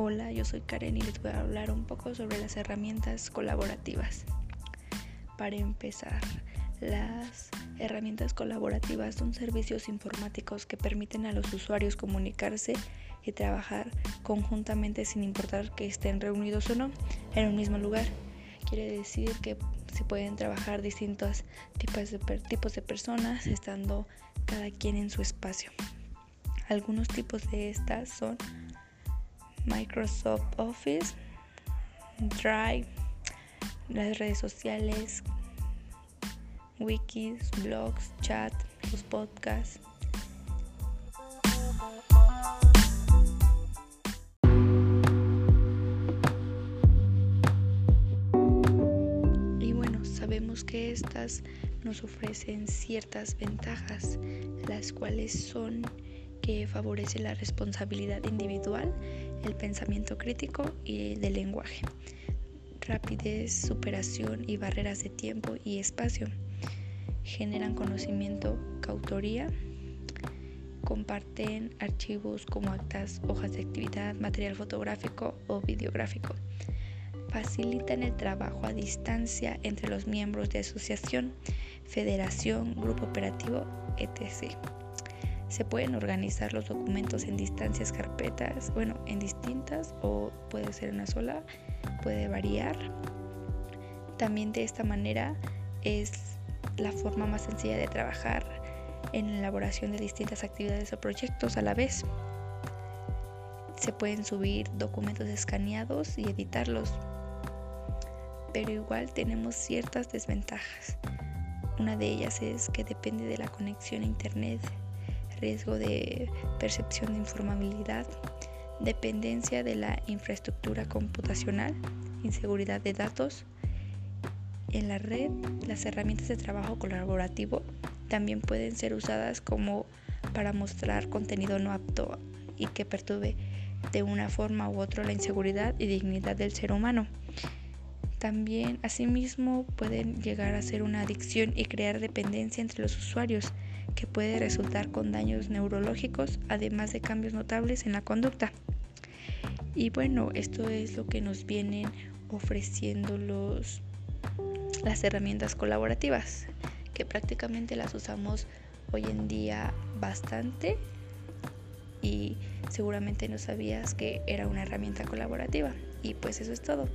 Hola, yo soy Karen y les voy a hablar un poco sobre las herramientas colaborativas. Para empezar, las herramientas colaborativas son servicios informáticos que permiten a los usuarios comunicarse y trabajar conjuntamente sin importar que estén reunidos o no en un mismo lugar. Quiere decir que se pueden trabajar distintos tipos de, tipos de personas estando cada quien en su espacio. Algunos tipos de estas son Microsoft Office, Drive, las redes sociales, wikis, blogs, chat, los podcasts. Y bueno, sabemos que estas nos ofrecen ciertas ventajas, las cuales son que favorece la responsabilidad individual, el pensamiento crítico y del lenguaje, rapidez, superación y barreras de tiempo y espacio. Generan conocimiento, cautoría, comparten archivos como actas, hojas de actividad, material fotográfico o videográfico. Facilitan el trabajo a distancia entre los miembros de asociación, federación, grupo operativo, etc. Se pueden organizar los documentos en distancias carpetas, bueno, en distintas o puede ser una sola, puede variar. También de esta manera es la forma más sencilla de trabajar en la elaboración de distintas actividades o proyectos a la vez. Se pueden subir documentos escaneados y editarlos, pero igual tenemos ciertas desventajas. Una de ellas es que depende de la conexión a Internet riesgo de percepción de informabilidad, dependencia de la infraestructura computacional, inseguridad de datos. En la red, las herramientas de trabajo colaborativo también pueden ser usadas como para mostrar contenido no apto y que perturbe de una forma u otra la inseguridad y dignidad del ser humano. También, asimismo, pueden llegar a ser una adicción y crear dependencia entre los usuarios, que puede resultar con daños neurológicos, además de cambios notables en la conducta. Y bueno, esto es lo que nos vienen ofreciendo los, las herramientas colaborativas, que prácticamente las usamos hoy en día bastante y seguramente no sabías que era una herramienta colaborativa. Y pues eso es todo.